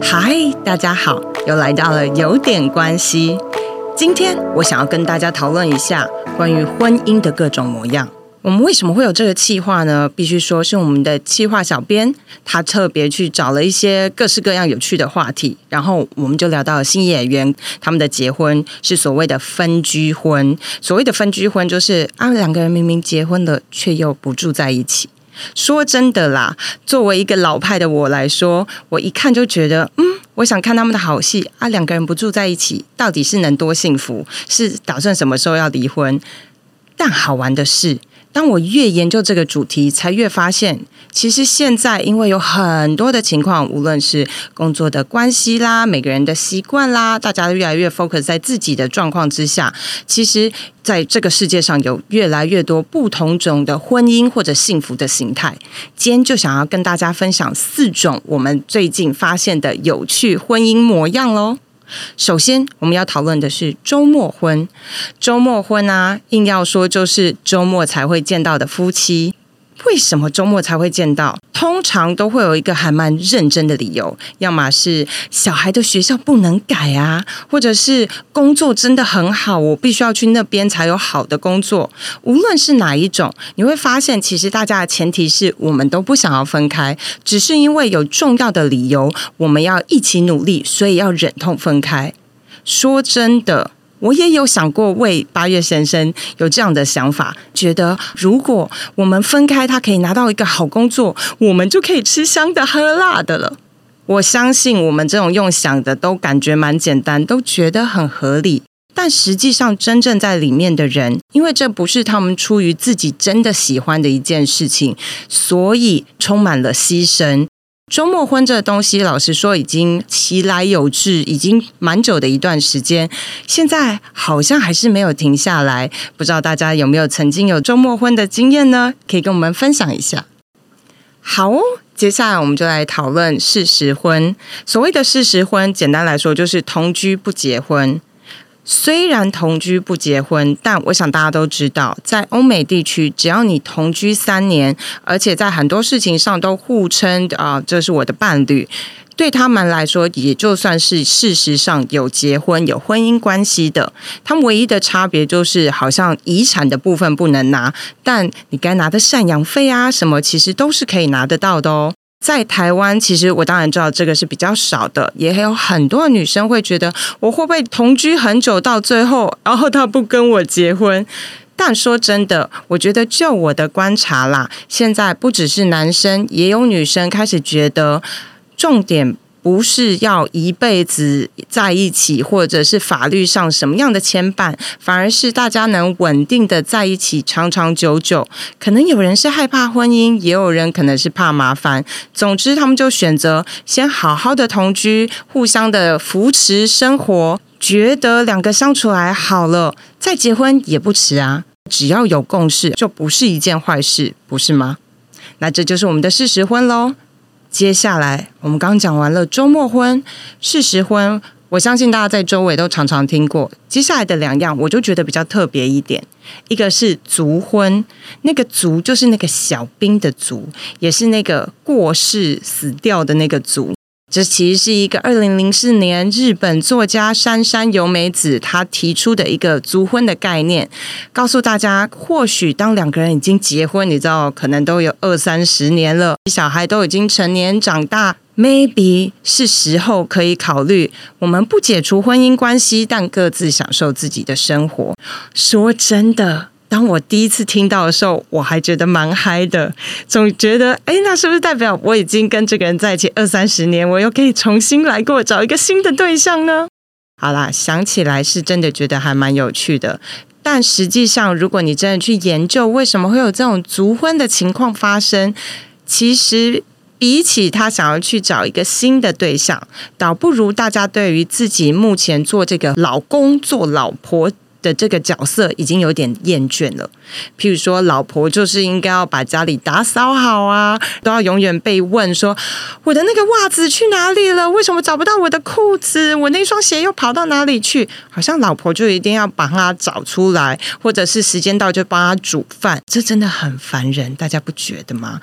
嗨，大家好，又来到了有点关系。今天我想要跟大家讨论一下关于婚姻的各种模样。我们为什么会有这个企划呢？必须说是我们的企划小编，他特别去找了一些各式各样有趣的话题，然后我们就聊到了新演员他们的结婚是所谓的分居婚。所谓的分居婚，就是啊两个人明明结婚了，却又不住在一起。说真的啦，作为一个老派的我来说，我一看就觉得，嗯，我想看他们的好戏啊。两个人不住在一起，到底是能多幸福？是打算什么时候要离婚？但好玩的是。当我越研究这个主题，才越发现，其实现在因为有很多的情况，无论是工作的关系啦，每个人的习惯啦，大家越来越 focus 在自己的状况之下，其实在这个世界上有越来越多不同种的婚姻或者幸福的形态。今天就想要跟大家分享四种我们最近发现的有趣婚姻模样喽。首先，我们要讨论的是周末婚。周末婚啊，硬要说就是周末才会见到的夫妻。为什么周末才会见到？通常都会有一个还蛮认真的理由，要么是小孩的学校不能改啊，或者是工作真的很好，我必须要去那边才有好的工作。无论是哪一种，你会发现，其实大家的前提是我们都不想要分开，只是因为有重要的理由，我们要一起努力，所以要忍痛分开。说真的。我也有想过为八月先生有这样的想法，觉得如果我们分开，他可以拿到一个好工作，我们就可以吃香的喝辣的了。我相信我们这种用想的都感觉蛮简单，都觉得很合理。但实际上，真正在里面的人，因为这不是他们出于自己真的喜欢的一件事情，所以充满了牺牲。周末婚这东西，老实说已经其来有志，已经蛮久的一段时间，现在好像还是没有停下来。不知道大家有没有曾经有周末婚的经验呢？可以跟我们分享一下。好，接下来我们就来讨论事实婚。所谓的事实婚，简单来说就是同居不结婚。虽然同居不结婚，但我想大家都知道，在欧美地区，只要你同居三年，而且在很多事情上都互称啊，这是我的伴侣，对他们来说，也就算是事实上有结婚、有婚姻关系的。他们唯一的差别就是，好像遗产的部分不能拿，但你该拿的赡养费啊什么，其实都是可以拿得到的哦。在台湾，其实我当然知道这个是比较少的，也有很多女生会觉得，我会不会同居很久到最后，然后他不跟我结婚？但说真的，我觉得就我的观察啦，现在不只是男生，也有女生开始觉得重点。不是要一辈子在一起，或者是法律上什么样的牵绊，反而是大家能稳定的在一起，长长久久。可能有人是害怕婚姻，也有人可能是怕麻烦。总之，他们就选择先好好的同居，互相的扶持生活，觉得两个相处来好了，再结婚也不迟啊。只要有共识，就不是一件坏事，不是吗？那这就是我们的事实婚喽。接下来，我们刚讲完了周末婚、事实婚，我相信大家在周围都常常听过。接下来的两样，我就觉得比较特别一点，一个是族婚，那个族就是那个小兵的族，也是那个过世死掉的那个族。这其实是一个二零零四年日本作家山山由美子她提出的一个族婚的概念，告诉大家，或许当两个人已经结婚，你知道，可能都有二三十年了，小孩都已经成年长大，maybe 是时候可以考虑，我们不解除婚姻关系，但各自享受自己的生活。说真的。当我第一次听到的时候，我还觉得蛮嗨的，总觉得，哎，那是不是代表我已经跟这个人在一起二三十年，我又可以重新来过，找一个新的对象呢？好啦，想起来是真的觉得还蛮有趣的。但实际上，如果你真的去研究为什么会有这种足婚的情况发生，其实比起他想要去找一个新的对象，倒不如大家对于自己目前做这个老公做老婆。的这个角色已经有点厌倦了。譬如说，老婆就是应该要把家里打扫好啊，都要永远被问说我的那个袜子去哪里了？为什么找不到我的裤子？我那双鞋又跑到哪里去？好像老婆就一定要把它找出来，或者是时间到就帮他煮饭，这真的很烦人，大家不觉得吗？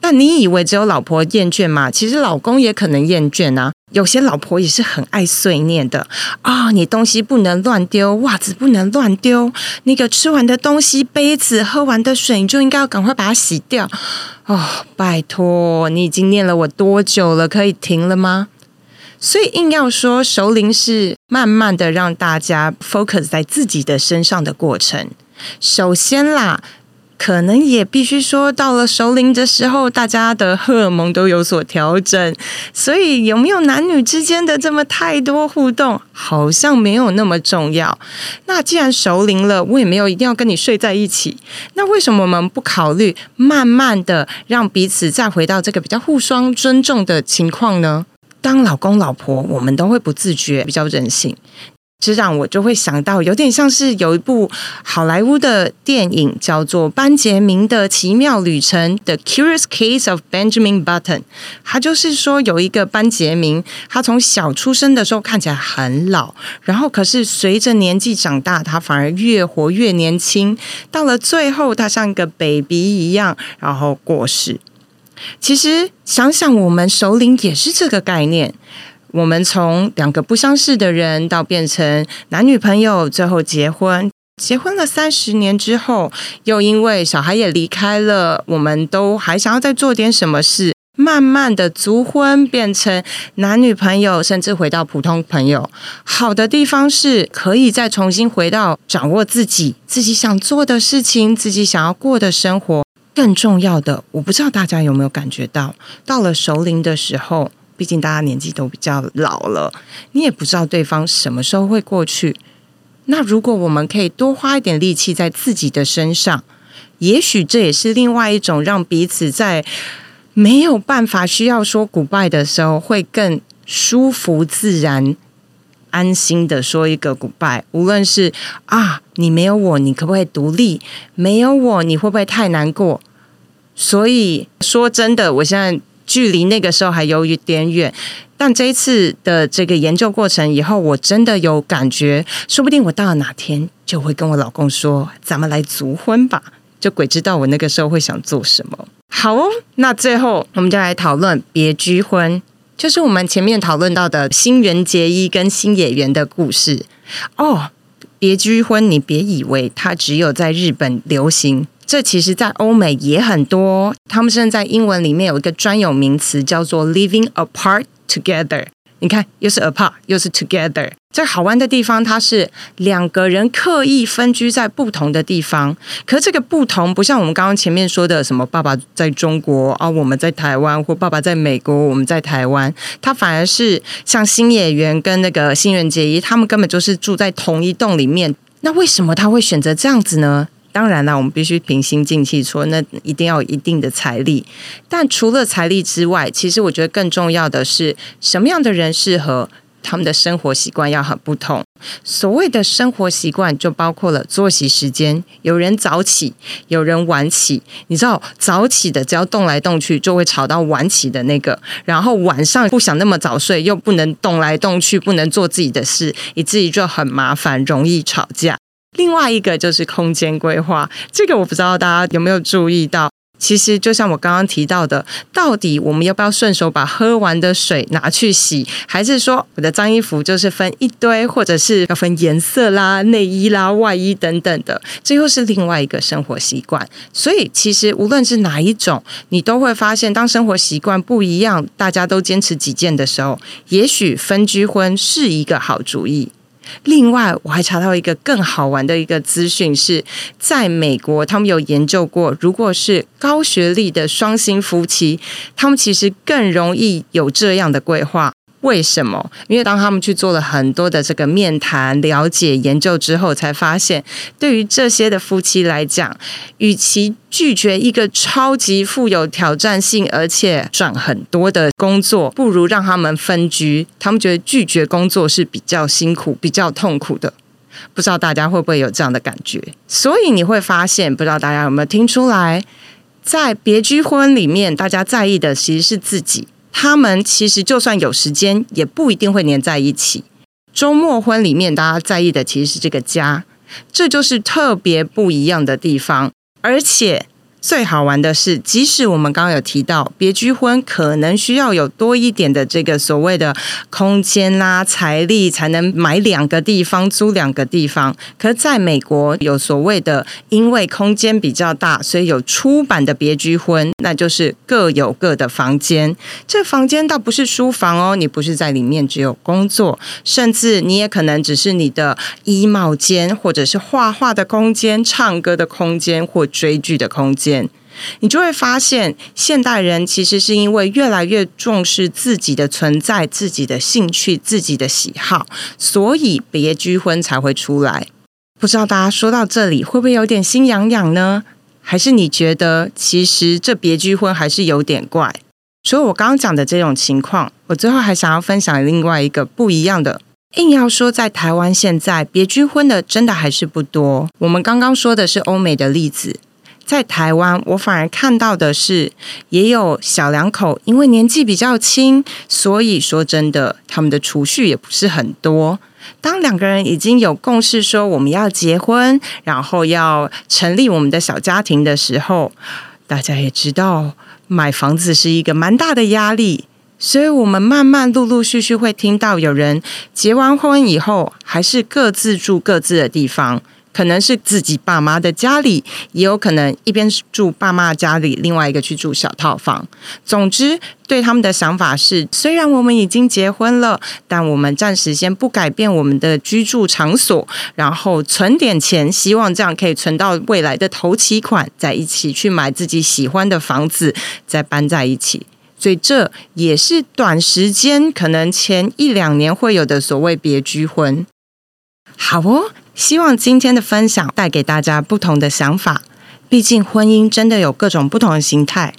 但你以为只有老婆厌倦吗？其实老公也可能厌倦啊。有些老婆也是很爱碎念的啊，你东西不能乱丢，袜子不能乱丢，那个吃完的东西、杯子、喝完的水，你就应该要赶快把它洗掉。哦，拜托，你已经念了我多久了？可以停了吗？所以硬要说熟龄是慢慢的让大家 focus 在自己的身上的过程。首先啦。可能也必须说，到了熟龄的时候，大家的荷尔蒙都有所调整，所以有没有男女之间的这么太多互动，好像没有那么重要。那既然熟龄了，我也没有一定要跟你睡在一起，那为什么我们不考虑慢慢的让彼此再回到这个比较互相尊重的情况呢？当老公老婆，我们都会不自觉比较任性。这让我就会想到，有点像是有一部好莱坞的电影，叫做《班杰明的奇妙旅程》（The Curious Case of Benjamin Button）。他就是说，有一个班杰明，他从小出生的时候看起来很老，然后可是随着年纪长大，他反而越活越年轻。到了最后，他像一个 baby 一样，然后过世。其实想想，我们首领也是这个概念。我们从两个不相识的人到变成男女朋友，最后结婚。结婚了三十年之后，又因为小孩也离开了，我们都还想要再做点什么事，慢慢的足婚变成男女朋友，甚至回到普通朋友。好的地方是可以再重新回到掌握自己自己想做的事情，自己想要过的生活。更重要的，我不知道大家有没有感觉到，到了熟龄的时候。毕竟大家年纪都比较老了，你也不知道对方什么时候会过去。那如果我们可以多花一点力气在自己的身上，也许这也是另外一种让彼此在没有办法需要说 goodbye 的时候，会更舒服、自然、安心的说一个 goodbye。无论是啊，你没有我，你可不可以独立？没有我，你会不会太难过？所以说真的，我现在。距离那个时候还有一点远，但这一次的这个研究过程以后，我真的有感觉，说不定我到了哪天就会跟我老公说：“咱们来足婚吧。”就鬼知道我那个时候会想做什么。好哦，那最后我们就来讨论别居婚，就是我们前面讨论到的新垣结衣跟新演员的故事哦。别居婚，你别以为它只有在日本流行。这其实，在欧美也很多。他们甚至在英文里面有一个专有名词，叫做 “living apart together”。你看，又是 apart，又是 together。这好玩的地方，它是两个人刻意分居在不同的地方。可这个不同，不像我们刚刚前面说的，什么爸爸在中国啊，我们在台湾，或爸爸在美国，我们在台湾。它反而是像新演员跟那个新垣结衣，他们根本就是住在同一栋里面。那为什么他会选择这样子呢？当然啦，我们必须平心静气说，那一定要有一定的财力。但除了财力之外，其实我觉得更重要的是，什么样的人适合他们的生活习惯要很不同。所谓的生活习惯，就包括了作息时间。有人早起，有人晚起。你知道，早起的只要动来动去，就会吵到晚起的那个。然后晚上不想那么早睡，又不能动来动去，不能做自己的事，以至于就很麻烦，容易吵架。另外一个就是空间规划，这个我不知道大家有没有注意到。其实就像我刚刚提到的，到底我们要不要顺手把喝完的水拿去洗，还是说我的脏衣服就是分一堆，或者是要分颜色啦、内衣啦、外衣等等的，这又是另外一个生活习惯。所以其实无论是哪一种，你都会发现，当生活习惯不一样，大家都坚持己见的时候，也许分居婚是一个好主意。另外，我还查到一个更好玩的一个资讯，是在美国，他们有研究过，如果是高学历的双薪夫妻，他们其实更容易有这样的规划。为什么？因为当他们去做了很多的这个面谈、了解、研究之后，才发现，对于这些的夫妻来讲，与其拒绝一个超级富有挑战性而且赚很多的工作，不如让他们分居。他们觉得拒绝工作是比较辛苦、比较痛苦的。不知道大家会不会有这样的感觉？所以你会发现，不知道大家有没有听出来，在别居婚里面，大家在意的其实是自己。他们其实就算有时间，也不一定会黏在一起。周末婚里面，大家在意的其实是这个家，这就是特别不一样的地方。而且，最好玩的是，即使我们刚刚有提到别居婚可能需要有多一点的这个所谓的空间啦、财力，才能买两个地方、租两个地方。可在美国有所谓的，因为空间比较大，所以有出版的别居婚，那就是各有各的房间。这房间倒不是书房哦，你不是在里面只有工作，甚至你也可能只是你的衣帽间，或者是画画的空间、唱歌的空间或追剧的空间。你就会发现，现代人其实是因为越来越重视自己的存在、自己的兴趣、自己的喜好，所以别居婚才会出来。不知道大家说到这里会不会有点心痒痒呢？还是你觉得其实这别居婚还是有点怪？所以我刚刚讲的这种情况，我最后还想要分享另外一个不一样的。硬要说在台湾现在别居婚的真的还是不多。我们刚刚说的是欧美的例子。在台湾，我反而看到的是，也有小两口，因为年纪比较轻，所以说真的，他们的储蓄也不是很多。当两个人已经有共识，说我们要结婚，然后要成立我们的小家庭的时候，大家也知道，买房子是一个蛮大的压力，所以我们慢慢陆陆续续会听到有人结完婚以后，还是各自住各自的地方。可能是自己爸妈的家里，也有可能一边住爸妈家里，另外一个去住小套房。总之，对他们的想法是：虽然我们已经结婚了，但我们暂时先不改变我们的居住场所，然后存点钱，希望这样可以存到未来的头期款，再一起去买自己喜欢的房子，再搬在一起。所以这也是短时间，可能前一两年会有的所谓别居婚。好哦。希望今天的分享带给大家不同的想法。毕竟婚姻真的有各种不同的形态，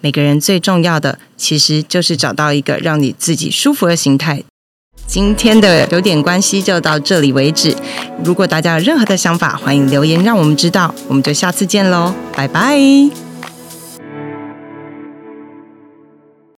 每个人最重要的其实就是找到一个让你自己舒服的形态。今天的有点关系就到这里为止。如果大家有任何的想法，欢迎留言让我们知道。我们就下次见喽，拜拜。